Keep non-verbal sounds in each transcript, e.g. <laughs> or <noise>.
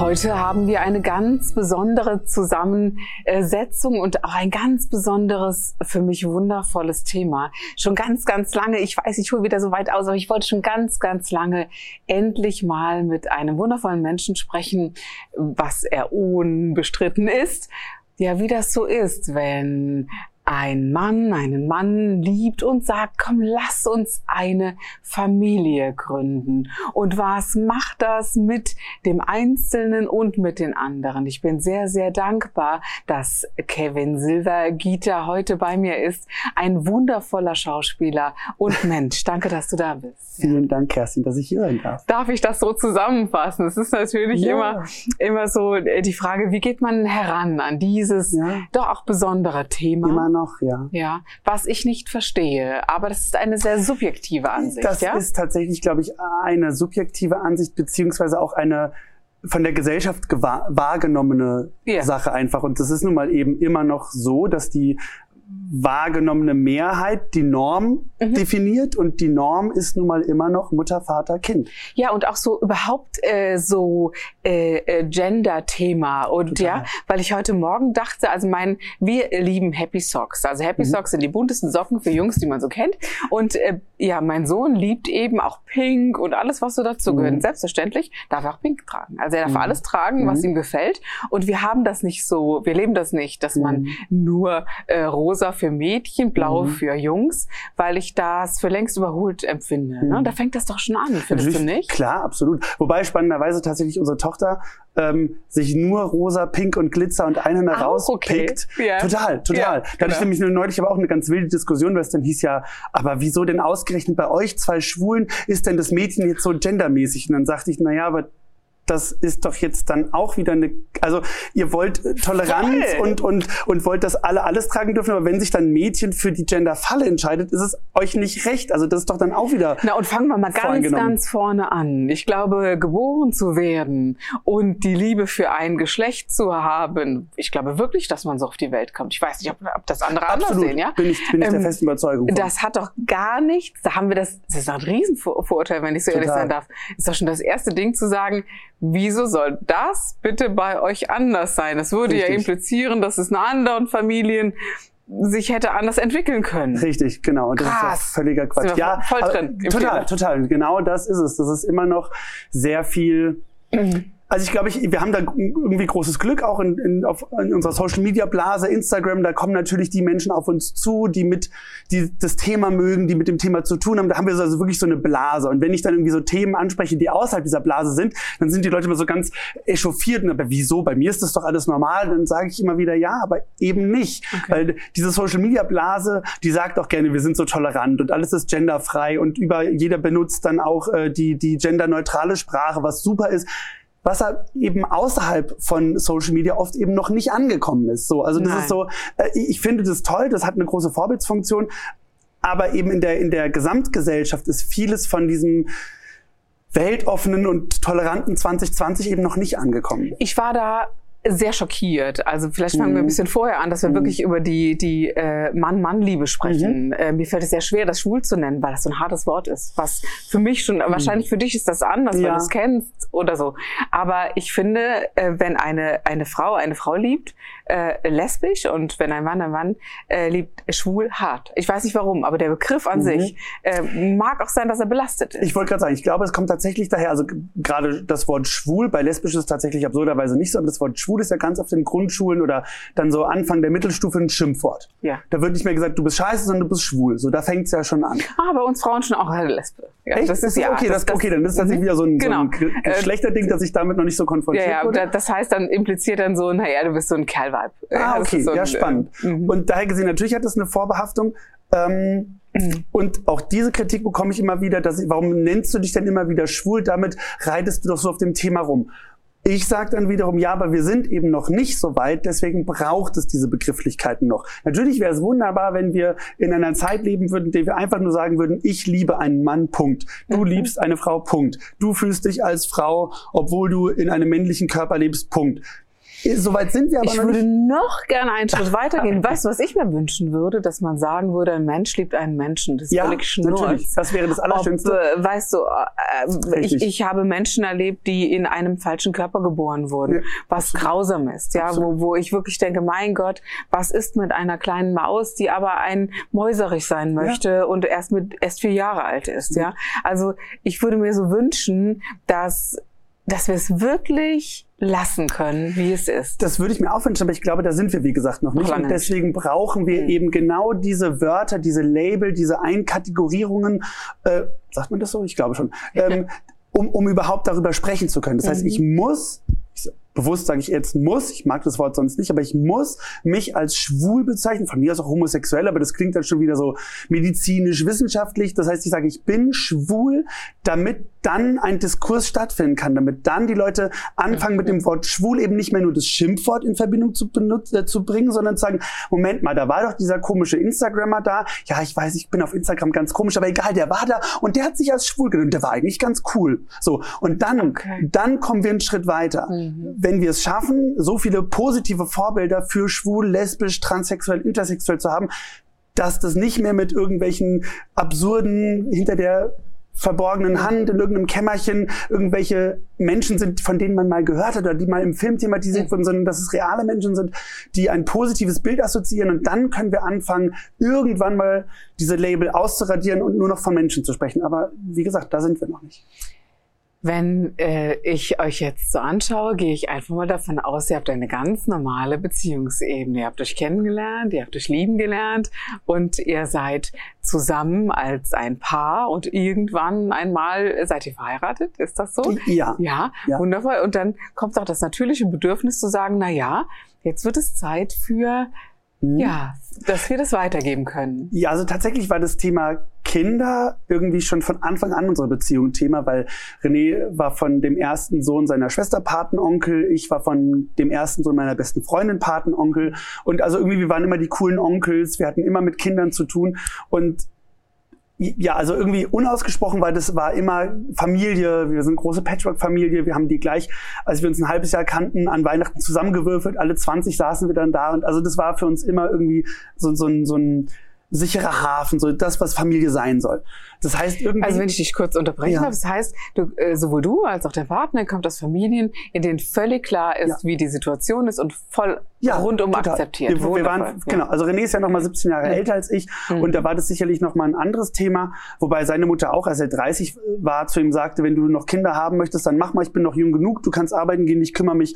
Heute haben wir eine ganz besondere Zusammensetzung und auch ein ganz besonderes, für mich wundervolles Thema. Schon ganz, ganz lange, ich weiß, ich hole wieder so weit aus, aber ich wollte schon ganz, ganz lange endlich mal mit einem wundervollen Menschen sprechen, was er unbestritten ist ja, wie das so ist, wenn ein Mann einen Mann liebt und sagt, komm, lass uns eine Familie gründen. Und was macht das mit dem Einzelnen und mit den anderen? Ich bin sehr, sehr dankbar, dass Kevin Silvergieter heute bei mir ist. Ein wundervoller Schauspieler und <laughs> Mensch. Danke, dass du da bist. Vielen Dank, Kerstin, dass ich hier sein darf. Darf ich das so zusammenfassen? Es ist natürlich ja. immer, immer so die Frage, wie geht man heran an dieses ja. doch auch besondere Thema? Noch, ja. Ja, was ich nicht verstehe, aber das ist eine sehr subjektive Ansicht. Das ja? ist tatsächlich, glaube ich, eine subjektive Ansicht beziehungsweise auch eine von der Gesellschaft wahrgenommene yeah. Sache einfach. Und das ist nun mal eben immer noch so, dass die wahrgenommene Mehrheit die Norm mhm. definiert und die Norm ist nun mal immer noch Mutter, Vater, Kind. Ja, und auch so überhaupt äh, so äh, äh, Gender-Thema und Total. ja, weil ich heute Morgen dachte, also mein, wir lieben Happy Socks. Also Happy mhm. Socks sind die buntesten Socken für Jungs, die man so kennt. Und äh, ja, mein Sohn liebt eben auch Pink und alles, was so dazu gehört. Mhm. Selbstverständlich darf er auch Pink tragen. Also er darf mhm. alles tragen, was mhm. ihm gefällt. Und wir haben das nicht so, wir leben das nicht, dass man nur äh, rosa für Mädchen, blau mhm. für Jungs, weil ich das für längst überholt empfinde. Ne? Da fängt das doch schon an, findest Natürlich, du nicht? Klar, absolut. Wobei spannenderweise tatsächlich unsere Tochter ähm, sich nur rosa, pink und Glitzer und Einhörner ah, rauspickt. Okay. Yeah. Total, total. Ja, da hatte ich genau. nämlich neulich aber auch eine ganz wilde Diskussion, weil es dann hieß ja, aber wieso denn ausgerechnet bei euch zwei Schwulen ist denn das Mädchen jetzt so gendermäßig? Und dann sagte ich, na ja, aber das ist doch jetzt dann auch wieder eine, also ihr wollt Toleranz und, und, und wollt, dass alle alles tragen dürfen, aber wenn sich dann Mädchen für die Gender-Falle entscheidet, ist es euch nicht recht. Also das ist doch dann auch wieder. Na und fangen wir mal ganz, ganz vorne an. Ich glaube, geboren zu werden und die Liebe für ein Geschlecht zu haben, ich glaube wirklich, dass man so auf die Welt kommt. Ich weiß nicht, ob, ob das andere Absolut. anders sehen, ja? Bin ich, bin ich der ähm, festen Überzeugung. Von. Das hat doch gar nichts, da haben wir das, das ist ein Riesenvorurteil, wenn ich so Total. ehrlich sein darf. Das ist doch schon das erste Ding zu sagen, Wieso soll das bitte bei euch anders sein? Es würde Richtig. ja implizieren, dass es in anderen Familien sich hätte anders entwickeln können. Richtig, genau. Und das Krass. ist ja völliger Quatsch. Ja, voll drin. Total, total. Genau das ist es. Das ist immer noch sehr viel mhm. <clears throat> Also ich glaube, ich, wir haben da irgendwie großes Glück auch in, in, auf, in unserer Social Media Blase, Instagram. Da kommen natürlich die Menschen auf uns zu, die mit, die das Thema mögen, die mit dem Thema zu tun haben. Da haben wir also wirklich so eine Blase. Und wenn ich dann irgendwie so Themen anspreche, die außerhalb dieser Blase sind, dann sind die Leute immer so ganz echauffiert. Aber wieso? Bei mir ist das doch alles normal. Dann sage ich immer wieder, ja, aber eben nicht. Okay. Weil diese Social Media Blase, die sagt auch gerne, wir sind so tolerant und alles ist genderfrei und über jeder benutzt dann auch äh, die, die genderneutrale Sprache, was super ist was eben außerhalb von Social Media oft eben noch nicht angekommen ist. So, also das Nein. ist so, äh, ich finde das toll, das hat eine große Vorbildsfunktion, aber eben in der in der Gesamtgesellschaft ist vieles von diesem weltoffenen und toleranten 2020 eben noch nicht angekommen. Ich war da sehr schockiert. Also vielleicht fangen mhm. wir ein mhm. bisschen vorher an, dass wir mhm. wirklich über die, die äh, Mann-Mann-Liebe sprechen. Mhm. Äh, mir fällt es sehr schwer, das schwul zu nennen, weil das so ein hartes Wort ist. Was für mich schon, mhm. wahrscheinlich für dich ist das anders, ja. weil du es kennst oder so. Aber ich finde, äh, wenn eine, eine Frau eine Frau liebt, äh, lesbisch und wenn ein Mann ein Mann äh, liebt, schwul hart. Ich weiß nicht warum, aber der Begriff an mhm. sich äh, mag auch sein, dass er belastet ist. Ich wollte gerade sagen, ich glaube, es kommt tatsächlich daher, also gerade das Wort schwul, bei lesbisch ist es tatsächlich absurderweise nicht so, aber das Wort schwul ist ja ganz auf den Grundschulen oder dann so Anfang der Mittelstufe ein Schimpfwort. Ja. Da wird nicht mehr gesagt, du bist scheiße, sondern du bist schwul. So, da fängt's ja schon an. Ah, bei uns Frauen schon auch eine Lesbe. Ja, Echt? Das ist ja okay, das, das, okay, dann ist das tatsächlich wieder so ein, genau. so ein äh, schlechter Ding, dass ich damit noch nicht so konfrontiert ja, ja, wurde. Das heißt dann impliziert dann so, naja, du bist so ein Kerl-Vibe. Ah, okay, so ja, spannend. Äh, und daher gesehen, natürlich hat das eine Vorbehaftung. Ähm, mhm. und auch diese Kritik bekomme ich immer wieder, dass ich, warum nennst du dich denn immer wieder schwul? Damit reitest du doch so auf dem Thema rum. Ich sage dann wiederum, ja, aber wir sind eben noch nicht so weit, deswegen braucht es diese Begrifflichkeiten noch. Natürlich wäre es wunderbar, wenn wir in einer Zeit leben würden, in der wir einfach nur sagen würden, ich liebe einen Mann, Punkt. Du mhm. liebst eine Frau, Punkt. Du fühlst dich als Frau, obwohl du in einem männlichen Körper lebst, Punkt. <laughs> Soweit sind wir aber ich noch würde nicht. noch gerne einen Schritt weitergehen. <laughs> Weißt du, was ich mir wünschen würde? Dass man sagen würde, ein Mensch liebt einen Menschen. Das ist ja, völlig schnurz. natürlich. Das wäre das Allerschönste. Ob, äh, weißt du, äh, ich, ich habe Menschen erlebt, die in einem falschen Körper geboren wurden, ja. was grausam ist, ja, wo, wo ich wirklich denke, mein Gott, was ist mit einer kleinen Maus, die aber ein Mäuserich sein möchte ja. und erst mit erst vier Jahre alt ist, ja. Also ich würde mir so wünschen, dass dass wir es wirklich lassen können, wie es ist. Das würde ich mir auch wünschen, aber ich glaube, da sind wir, wie gesagt, noch nicht. Und deswegen brauchen wir mhm. eben genau diese Wörter, diese Label, diese Einkategorierungen. Äh, sagt man das so? Ich glaube schon. <laughs> Ähm, um, um überhaupt darüber sprechen zu können. Das heißt, ich mhm. muss bewusst sage ich jetzt muss, ich mag das Wort sonst nicht, aber ich muss mich als schwul bezeichnen, von mir aus auch homosexuell, aber das klingt dann schon wieder so medizinisch, wissenschaftlich. Das heißt, ich sage, ich bin schwul, damit dann ein Diskurs stattfinden kann, damit dann die Leute anfangen mit dem Wort schwul eben nicht mehr nur das Schimpfwort in Verbindung zu, benutzen, äh, zu bringen, sondern zu sagen, Moment mal, da war doch dieser komische Instagrammer da. Ja, ich weiß, ich bin auf Instagram ganz komisch, aber egal, der war da und der hat sich als schwul genannt. Der war eigentlich ganz cool. So. Und dann, okay. dann kommen wir einen Schritt weiter. Mhm wenn wir es schaffen, so viele positive Vorbilder für schwul, lesbisch, transsexuell, intersexuell zu haben, dass das nicht mehr mit irgendwelchen absurden hinter der verborgenen Hand in irgendeinem Kämmerchen irgendwelche Menschen sind, von denen man mal gehört hat oder die mal im Film thematisiert wurden, sondern dass es reale Menschen sind, die ein positives Bild assoziieren und dann können wir anfangen, irgendwann mal diese Label auszuradieren und nur noch von Menschen zu sprechen. Aber wie gesagt, da sind wir noch nicht. Wenn äh, ich euch jetzt so anschaue, gehe ich einfach mal davon aus, ihr habt eine ganz normale Beziehungsebene. Ihr habt euch kennengelernt, ihr habt euch lieben gelernt und ihr seid zusammen als ein Paar und irgendwann einmal seid ihr verheiratet. Ist das so? Ja. Ja, ja. wundervoll. Und dann kommt auch das natürliche Bedürfnis zu sagen, na ja, jetzt wird es Zeit für hm. Ja, dass wir das weitergeben können. Ja, also tatsächlich war das Thema Kinder irgendwie schon von Anfang an unserer Beziehung Thema, weil René war von dem ersten Sohn seiner Schwester Patenonkel, ich war von dem ersten Sohn meiner besten Freundin Patenonkel und also irgendwie wir waren immer die coolen Onkels, wir hatten immer mit Kindern zu tun und ja, also irgendwie unausgesprochen, weil das war immer Familie. Wir sind große Patchwork-Familie. Wir haben die gleich, als wir uns ein halbes Jahr kannten, an Weihnachten zusammengewürfelt. Alle 20 saßen wir dann da. Und also das war für uns immer irgendwie so, so, ein, so ein sicherer Hafen, so das, was Familie sein soll. Das heißt irgendwie. Also wenn ich dich kurz unterbrechen ja. darf, das heißt, du, äh, sowohl du als auch dein Partner kommt aus Familien, in denen völlig klar ist, ja. wie die Situation ist und voll ja, rundum total. akzeptiert. Wir, wir waren, ja. genau. Also René ist ja noch mal 17 Jahre mhm. älter als ich mhm. und da war das sicherlich noch mal ein anderes Thema, wobei seine Mutter auch, als er 30 war, zu ihm sagte, wenn du noch Kinder haben möchtest, dann mach mal, ich bin noch jung genug, du kannst arbeiten gehen, ich kümmere mich,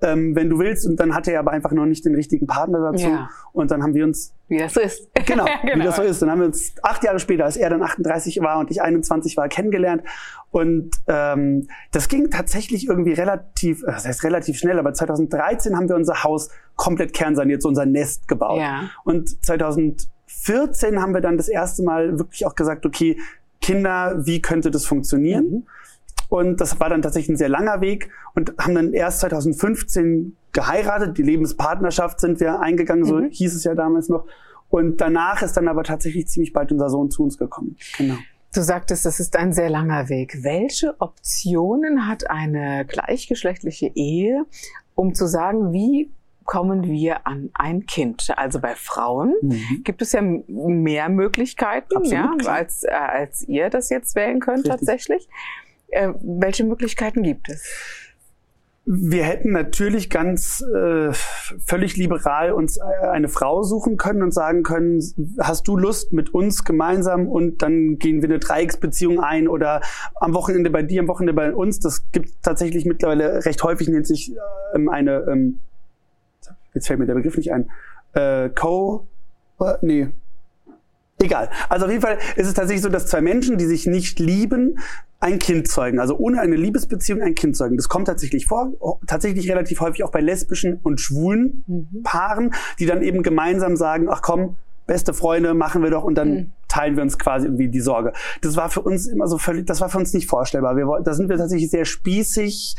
ähm, wenn du willst. Und dann hatte er aber einfach noch nicht den richtigen Partner dazu. Ja. Und dann haben wir uns wie das so ist. Genau, genau, <laughs> wie das so ist. Dann haben wir uns acht Jahre später, als er dann 38 war und ich 21 war, kennengelernt. Und ähm, das ging tatsächlich irgendwie relativ, äh, das heißt relativ schnell, aber 2013 haben wir unser Haus komplett kernsaniert, so unser Nest gebaut. Ja. Und 2014 haben wir dann das erste Mal wirklich auch gesagt, okay, Kinder, wie könnte das funktionieren? Mhm. Und das war dann tatsächlich ein sehr langer Weg und haben dann erst 2015 geheiratet. Die Lebenspartnerschaft sind wir eingegangen, so mhm. hieß es ja damals noch. Und danach ist dann aber tatsächlich ziemlich bald unser Sohn zu uns gekommen. Genau. Du sagtest, das ist ein sehr langer Weg. Welche Optionen hat eine gleichgeschlechtliche Ehe, um zu sagen, wie kommen wir an ein Kind? Also bei Frauen mhm. gibt es ja mehr Möglichkeiten, Absolut, ja, als, äh, als ihr das jetzt wählen könnt Richtig. tatsächlich. Äh, welche Möglichkeiten gibt es? Wir hätten natürlich ganz äh, völlig liberal uns äh, eine Frau suchen können und sagen können, hast du Lust mit uns gemeinsam und dann gehen wir eine Dreiecksbeziehung ein oder am Wochenende bei dir, am Wochenende bei uns. Das gibt tatsächlich mittlerweile recht häufig, nennt sich ähm, eine, ähm, jetzt fällt mir der Begriff nicht ein, äh, Co, äh, nee, Egal. Also auf jeden Fall ist es tatsächlich so, dass zwei Menschen, die sich nicht lieben, ein Kind zeugen. Also ohne eine Liebesbeziehung ein Kind zeugen. Das kommt tatsächlich vor, tatsächlich relativ häufig auch bei lesbischen und schwulen mhm. Paaren, die dann eben gemeinsam sagen, ach komm, beste Freunde machen wir doch und dann mhm. teilen wir uns quasi irgendwie die Sorge. Das war für uns immer so völlig, das war für uns nicht vorstellbar. Wir, da sind wir tatsächlich sehr spießig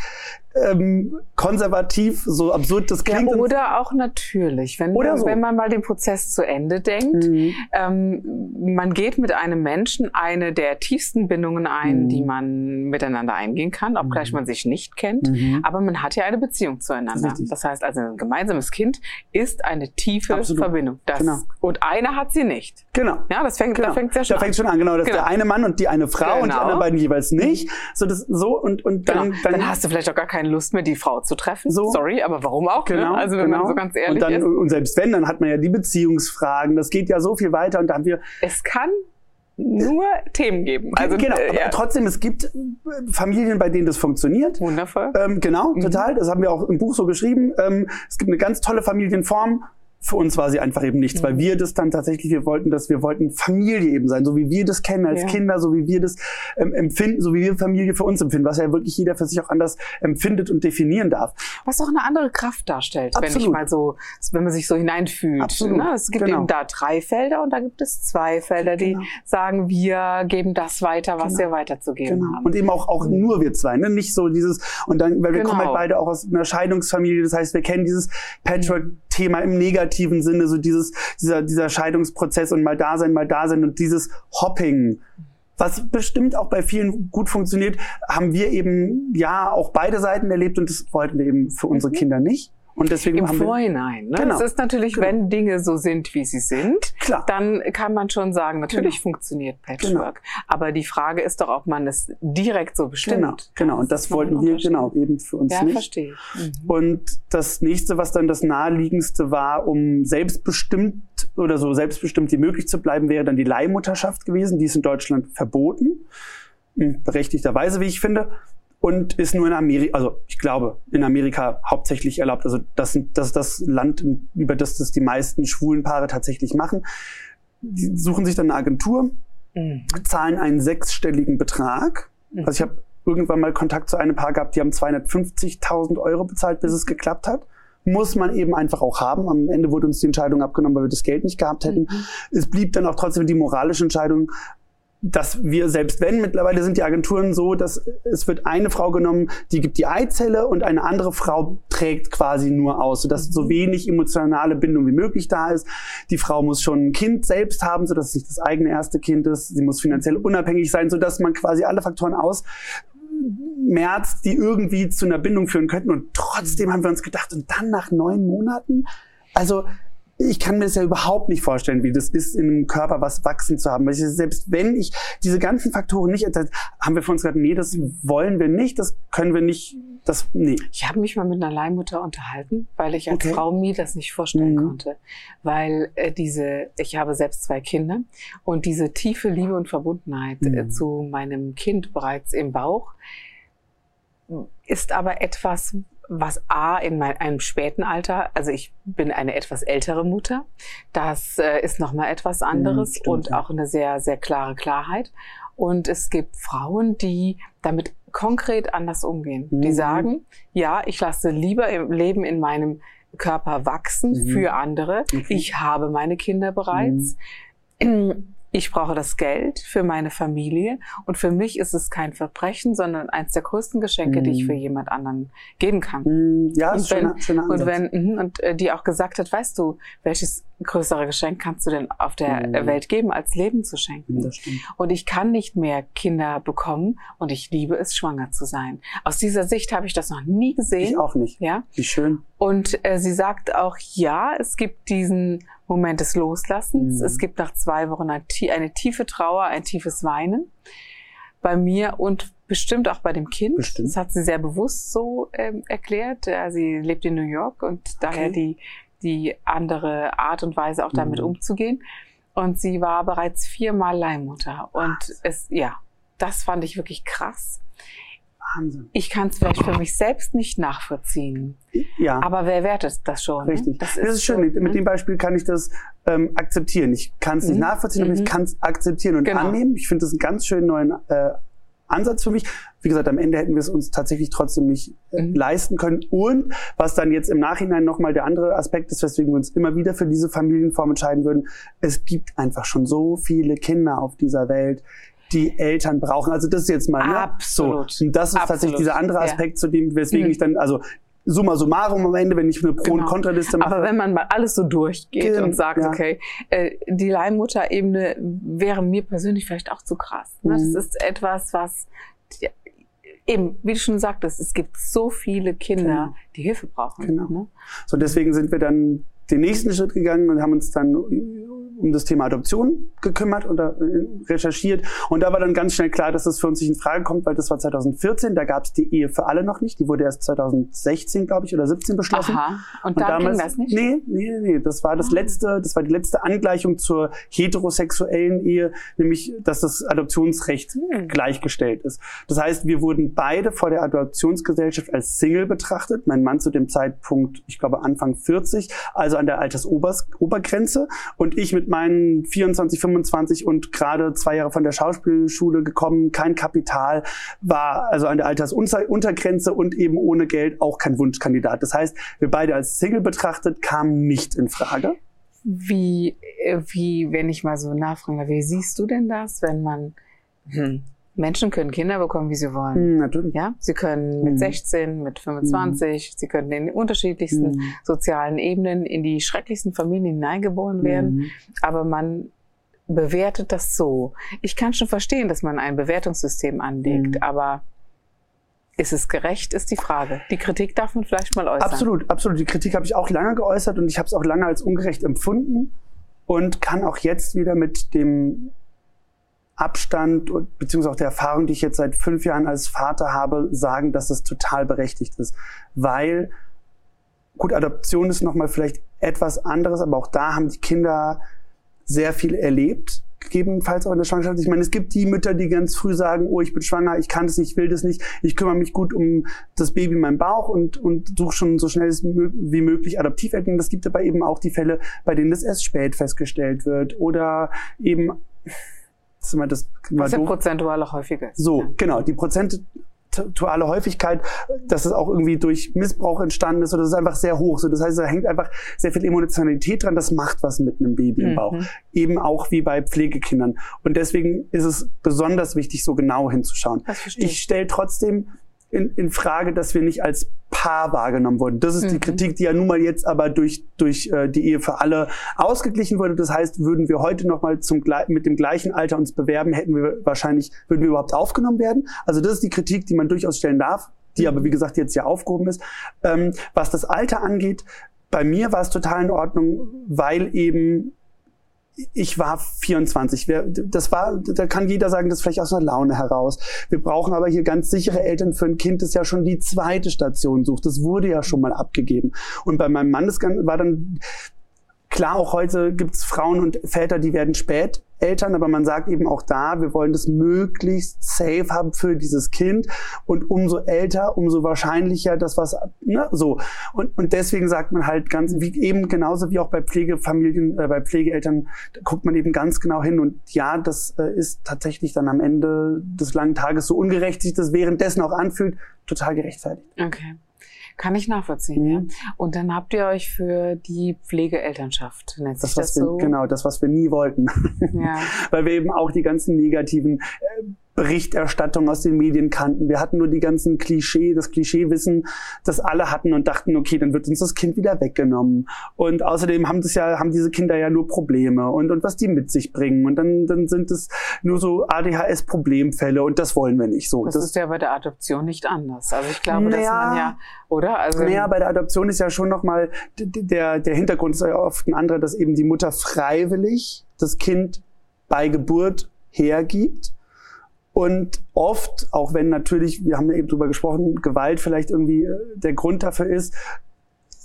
ähm, konservativ, so absurd das klingt. Ja, oder auch natürlich, wenn, Oder so. wenn man mal den Prozess zu Ende denkt. Mhm. Ähm, man geht mit einem Menschen eine der tiefsten Bindungen ein, Mhm. die man miteinander eingehen kann, obgleich man sich nicht kennt. Mhm. Aber man hat ja eine Beziehung zueinander. Richtig. Das heißt also, ein gemeinsames Kind ist eine tiefe Absolut. Verbindung. Das, Genau. Und einer hat sie nicht. Genau. Ja, das fängt, Genau. da fängt sehr schon da fängt schon an, genau. Das ist Genau. der eine Mann und die eine Frau und die Genau. anderen beiden jeweils nicht. So, das, so und, und Genau. dann, Dann, hast du vielleicht auch gar keine Lust mehr, die Frau zu treffen. So. Sorry, aber warum auch? Genau, ne? Also wenn genau. man so ganz ehrlich und, dann, ist. und selbst wenn, dann hat man ja die Beziehungsfragen. Das geht ja so viel weiter und da haben wir Es kann nur Themen geben. Also, genau. äh, Aber ja. trotzdem, es gibt äh, Familien, bei denen das funktioniert. Wundervoll. Ähm, genau, Mhm. total. Das haben wir auch im Buch so geschrieben. Ähm, es gibt eine ganz tolle Familienform. Für uns war sie einfach eben nichts, Mhm. weil wir das dann tatsächlich, wir wollten das, wir wollten Familie eben sein, so wie wir das kennen als Ja. Kinder, so wie wir das ähm, empfinden, so wie wir Familie für uns empfinden, was ja wirklich jeder für sich auch anders empfindet und definieren darf. Was auch eine andere Kraft darstellt, wenn ich Absolut. mal so, wenn man sich so hineinfühlt. Absolut. Ne? Es gibt Genau. eben da drei Felder und da gibt es zwei Felder, die Genau. sagen, wir geben das weiter, was Genau. wir weiterzugeben Genau. haben. Und eben auch, auch nur wir zwei, ne? Nicht so dieses, und dann, weil wir Genau. kommen halt beide auch aus einer Scheidungsfamilie, das heißt, wir kennen dieses Patchwork-Thema im negativen Sinne, so dieses, dieser, dieser Scheidungsprozess und mal da sein, mal da sein und dieses Hopping. Was bestimmt auch bei vielen gut funktioniert, haben wir eben ja auch beide Seiten erlebt und das wollten wir eben für unsere Kinder nicht. Und deswegen Im Vorhinein. Ne? Genau. Es ist natürlich, Genau. wenn Dinge so sind, wie sie sind, klar, dann kann man schon sagen, natürlich Genau. funktioniert Patchwork. Aber die Frage ist doch, ob man es direkt so bestimmt. genau, genau. Und das ein wollten wir genau eben für uns Ja, nicht. verstehe. Mhm. Und das nächste, was dann das naheliegendste war, um selbstbestimmt oder so selbstbestimmt wie möglich zu bleiben, wäre dann die Leihmutterschaft gewesen. Die ist in Deutschland verboten. Hm, Berechtigterweise, wie ich finde. Und ist nur in Amerika, also ich glaube, in Amerika hauptsächlich erlaubt. Also das, das ist das Land, über das das die meisten schwulen Paare tatsächlich machen. Die suchen sich dann eine Agentur, Mhm. zahlen einen sechsstelligen Betrag. Mhm. Also ich habe irgendwann mal Kontakt zu einem Paar gehabt, die haben 250.000 Euro bezahlt, bis es geklappt hat. Muss man eben einfach auch haben. Am Ende wurde uns die Entscheidung abgenommen, weil wir das Geld nicht gehabt hätten. Mhm. Es blieb dann auch trotzdem die moralische Entscheidung, dass wir, selbst wenn, mittlerweile sind die Agenturen so, dass es wird eine Frau genommen, die gibt die Eizelle und eine andere Frau trägt quasi nur aus, sodass so wenig emotionale Bindung wie möglich da ist. Die Frau muss schon ein Kind selbst haben, sodass es nicht das eigene erste Kind ist. Sie muss finanziell unabhängig sein, sodass man quasi alle Faktoren aus merzt, die irgendwie zu einer Bindung führen könnten. Und trotzdem haben wir uns gedacht, und dann nach neun Monaten, also ich kann mir das ja überhaupt nicht vorstellen, wie das ist, in einem Körper was wachsen zu haben. Weil ich, selbst wenn ich diese ganzen Faktoren nicht, haben wir für uns gesagt, nee, das wollen wir nicht, das können wir nicht, das, nee. Ich habe mich mal mit einer Leihmutter unterhalten, weil ich als Okay. Frau mir das nicht vorstellen Mhm. konnte. Weil äh, diese, ich habe selbst zwei Kinder und diese tiefe Liebe und Verbundenheit äh, Mhm. zu meinem Kind bereits im Bauch ist aber etwas, was A in mein, einem späten Alter, also ich bin eine etwas ältere Mutter, das äh, ist nochmal etwas anderes stimmt, und auch eine sehr, sehr klare Klarheit. Und es gibt Frauen, die damit konkret anders umgehen. Die Mhm. sagen, ja, ich lasse lieber im Leben in meinem Körper wachsen Mhm. für andere. Okay. Ich habe meine Kinder bereits. <clears throat> Ich brauche das Geld für meine Familie und für mich ist es kein Verbrechen, sondern eins der größten Geschenke, die ich Mhm. für jemand anderen geben kann. Hm, Ja, ist Und wenn- schöner. Und wenn mhm, und äh, die auch gesagt hat, weißt du, welches größere Geschenk kannst du denn auf der äh, Welt geben, als Leben zu schenken? Und ich kann nicht mehr Kinder bekommen und ich liebe es, schwanger zu sein. Aus dieser Sicht habe ich das noch nie gesehen. Ich auch nicht. Ja. Wie schön. Und äh, sie sagt auch, ja, es gibt diesen Moment des Loslassens. Mhm. Es gibt nach zwei Wochen eine, tie- eine tiefe Trauer, ein tiefes Weinen. Bei mir und bestimmt auch bei dem Kind. Bestimmt. Das hat sie sehr bewusst so ähm, erklärt. Sie lebt in New York und daher die, die andere Art und Weise auch damit Mhm. umzugehen. Und sie war bereits viermal Leihmutter. Und es, ja, das fand ich wirklich krass. Wahnsinn. Ich kann es vielleicht für mich selbst nicht nachvollziehen. Ja. Aber wer wertet das schon? ne? Richtig. Das ist, so, schön. Mit, ne? dem Beispiel kann ich das ähm, akzeptieren. Ich kann es nicht Mhm. nachvollziehen, aber Mhm. ich kann es akzeptieren und Genau. annehmen. Ich finde das einen ganz schönen neuen äh, Ansatz für mich. Wie gesagt, am Ende hätten wir es uns tatsächlich trotzdem nicht äh, Mhm. leisten können. Und was dann jetzt im Nachhinein nochmal der andere Aspekt ist, weswegen wir uns immer wieder für diese Familienform entscheiden würden, es gibt einfach schon so viele Kinder auf dieser Welt, die Eltern brauchen. Also das ist jetzt mal ne? Absolut. so. Und das ist Absolut. tatsächlich dieser andere Ja. Aspekt, zu dem weswegen Mhm. ich dann also summa summarum am Ende, wenn ich eine Pro- und Genau. Kontraliste mache. Aber wenn man mal alles so durchgeht Gen- und sagt, ja. okay, äh, die Leihmutterebene wäre mir persönlich vielleicht auch zu krass. Ne? Mhm. Das ist etwas, was die, eben, wie du schon sagtest, es gibt so viele Kinder, Genau. die Hilfe brauchen. Genau. Ne? So, deswegen sind wir dann den nächsten Schritt gegangen und haben uns dann um das Thema Adoption gekümmert oder äh, recherchiert. Und da war dann ganz schnell klar, dass das für uns nicht in Frage kommt, weil das war 2014, da gab es die Ehe für alle noch nicht. Die wurde erst 2016, glaube ich, oder 17 beschlossen. Aha. Und, da ging das nicht? Nee, nee, nee, nee. Das war das Ah. letzte, das war die letzte Angleichung zur heterosexuellen Ehe, nämlich, dass das Adoptionsrecht Hm. gleichgestellt ist. Das heißt, wir wurden beide vor der Adoptionsgesellschaft als Single betrachtet. Mein Mann zu dem Zeitpunkt, ich glaube Anfang 40, also an der Altersobergrenze. Und ich mit meinen 24, 25 und gerade zwei Jahre von der Schauspielschule gekommen, kein Kapital, war also an der Altersuntergrenze und eben ohne Geld auch kein Wunschkandidat. Das heißt, wir beide als Single betrachtet kamen nicht in Frage. Wie, äh, wie, wenn ich mal so nachfragen darf, wie siehst du denn das, wenn man, hm, Menschen können Kinder bekommen, wie sie wollen. Hm, natürlich. Ja, sie können mit Mhm. 16, mit 25, sie können in den unterschiedlichsten Mhm. sozialen Ebenen in die schrecklichsten Familien hineingeboren werden, Mhm. aber man bewertet das so. Ich kann schon verstehen, dass man ein Bewertungssystem anlegt, Mhm. aber ist es gerecht, ist die Frage. Die Kritik darf man vielleicht mal äußern. Absolut, absolut. Die Kritik habe ich auch lange geäußert und ich habe es auch lange als ungerecht empfunden und kann auch jetzt wieder mit dem Abstand beziehungsweise auch der Erfahrung, die ich jetzt seit fünf Jahren als Vater habe, sagen, dass es total berechtigt ist. Weil, gut, Adoption ist nochmal vielleicht etwas anderes, aber auch da haben die Kinder sehr viel erlebt, gegebenenfalls auch in der Schwangerschaft. Ich meine, es gibt die Mütter, die ganz früh sagen, oh, ich bin schwanger, ich kann das nicht, ich will das nicht, ich kümmere mich gut um das Baby in meinem Bauch und, und suche schon so schnell wie möglich Adoptiveltern. Es gibt aber eben auch die Fälle, bei denen das erst spät festgestellt wird oder eben, das ist immer das war Was ja doof. prozentual auch häufiger ist. So, genau, die prozentuale Häufigkeit, dass es auch irgendwie durch Missbrauch entstanden ist, oder das ist einfach sehr hoch. So, das heißt, da hängt einfach sehr viel Emotionalität dran, das macht was mit einem Baby im Bauch. Mhm. Eben auch wie bei Pflegekindern. Und deswegen ist es besonders wichtig, so genau hinzuschauen. Das ich. stelle trotzdem in, in Frage, dass wir nicht als Paar wahrgenommen wurden. Das ist die Mhm. Kritik, die ja nun mal jetzt aber durch, durch äh, die Ehe für alle ausgeglichen wurde. Das heißt, würden wir heute noch mal zum, glei- mit dem gleichen Alter uns bewerben, hätten wir wahrscheinlich, würden wir überhaupt aufgenommen werden. Also das ist die Kritik, die man durchaus stellen darf, die aber wie gesagt jetzt ja aufgehoben ist. Ähm, was das Alter angeht, bei mir war es total in Ordnung, weil eben ich war 24. Wer- Das war, da kann jeder sagen, das ist vielleicht aus einer Laune heraus. Wir brauchen aber hier ganz sichere Eltern für ein Kind, das ja schon die zweite Station sucht. Das wurde ja schon mal abgegeben. Und bei meinem Mann das war dann klar, auch heute gibt es Frauen und Väter, die werden spät Eltern, aber man sagt eben auch da, wir wollen das möglichst safe haben für dieses Kind und umso älter, umso wahrscheinlicher, dass was, ne, so. Und, und deswegen sagt man halt ganz, wie eben genauso wie auch bei Pflegefamilien, äh, bei Pflegeeltern, guckt man eben ganz genau hin und ja, das äh, ist tatsächlich dann am Ende des langen Tages so ungerecht sich das währenddessen auch anfühlt, total gerechtfertigt. Okay. Kann ich nachvollziehen, Mhm. ja. Und dann habt ihr euch für die Pflegeelternschaft, nennt sich Das, das, was wir, so? genau, das, was wir nie wollten. Ja. <laughs> weil wir eben auch die ganzen negativen Berichterstattungen aus den Medien kannten. Wir hatten nur die ganzen Klischee, das Klischeewissen, das alle hatten und dachten, okay, dann wird uns das Kind wieder weggenommen. Und außerdem haben das ja, haben diese Kinder ja nur Probleme und, und was die mit sich bringen. Und dann, dann sind es nur so ADHS-Problemfälle und das wollen wir nicht so. Das, ist ja bei der Adoption nicht anders. Also ich glaube, dass Naja. man ja, oder? Also Naja, bei der Adoption ist ja schon nochmal, der, der Hintergrund ist ja oft ein anderer, dass eben die Mutter freiwillig das Kind bei Geburt hergibt. Und oft, auch wenn natürlich, wir haben ja eben drüber gesprochen, Gewalt vielleicht irgendwie äh, der Grund dafür ist,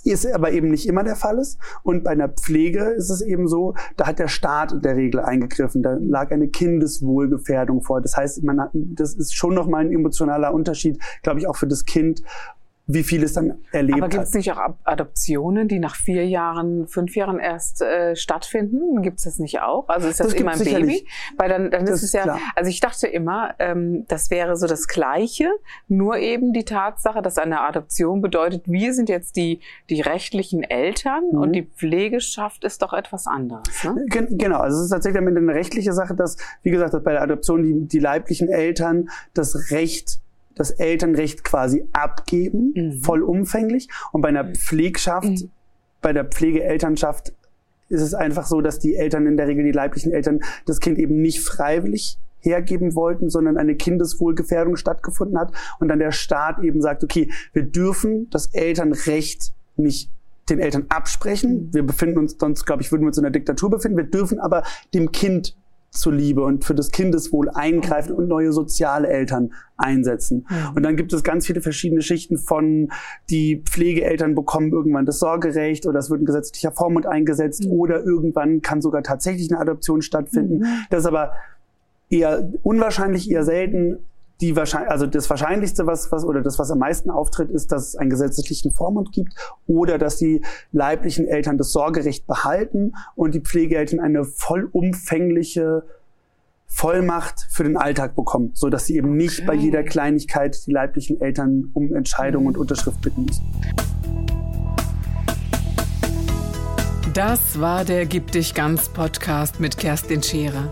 ist aber eben nicht immer der Fall ist. Und bei einer Pflege ist es eben so, da hat der Staat in der Regel eingegriffen. Da lag eine Kindeswohlgefährdung vor. Das heißt, man hat, das ist schon nochmal ein emotionaler Unterschied, glaube ich, auch für das Kind, wie viel es dann erlebt Aber gibt es nicht auch Adoptionen, die nach vier Jahren, fünf Jahren erst äh, stattfinden? Gibt es das nicht auch? Also ist das, Das immer ein Baby? Weil dann, dann Das ist es ja, klar. also ich dachte immer, ähm, das wäre so das Gleiche, nur eben die Tatsache, dass eine Adoption bedeutet, wir sind jetzt die, die rechtlichen Eltern Mhm. und die Pflegeschaft ist doch etwas anderes. Ne? Gen- Genau, also es ist tatsächlich eine rechtliche Sache, dass, wie gesagt, dass bei der Adoption die, die leiblichen Eltern das Recht, das Elternrecht quasi abgeben, Mhm. vollumfänglich. Und bei einer Pflegschaft, Mhm. bei der Pflegeelternschaft ist es einfach so, dass die Eltern in der Regel, die leiblichen Eltern, das Kind eben nicht freiwillig hergeben wollten, sondern eine Kindeswohlgefährdung stattgefunden hat und dann der Staat eben sagt, okay, wir dürfen das Elternrecht nicht den Eltern absprechen. Wir befinden uns sonst, glaube ich, würden wir uns in einer Diktatur befinden. Wir dürfen aber dem Kind zuliebe und für das Kindeswohl eingreifen und neue soziale Eltern einsetzen. Mhm. Und dann gibt es ganz viele verschiedene Schichten von, die Pflegeeltern bekommen irgendwann das Sorgerecht oder es wird ein gesetzlicher Vormund eingesetzt Mhm. oder irgendwann kann sogar tatsächlich eine Adoption stattfinden. Mhm. Das ist aber eher unwahrscheinlich, eher selten. Die wahrscheinlich, also das Wahrscheinlichste, was, was, oder das, was am meisten auftritt, ist, dass es einen gesetzlichen Vormund gibt oder dass die leiblichen Eltern das Sorgerecht behalten und die Pflegeeltern eine vollumfängliche Vollmacht für den Alltag bekommen, so dass sie eben nicht bei Okay. jeder Kleinigkeit die leiblichen Eltern um Entscheidung und Unterschrift bitten müssen. Das war der Gib dich ganz Podcast mit Kerstin Scherer.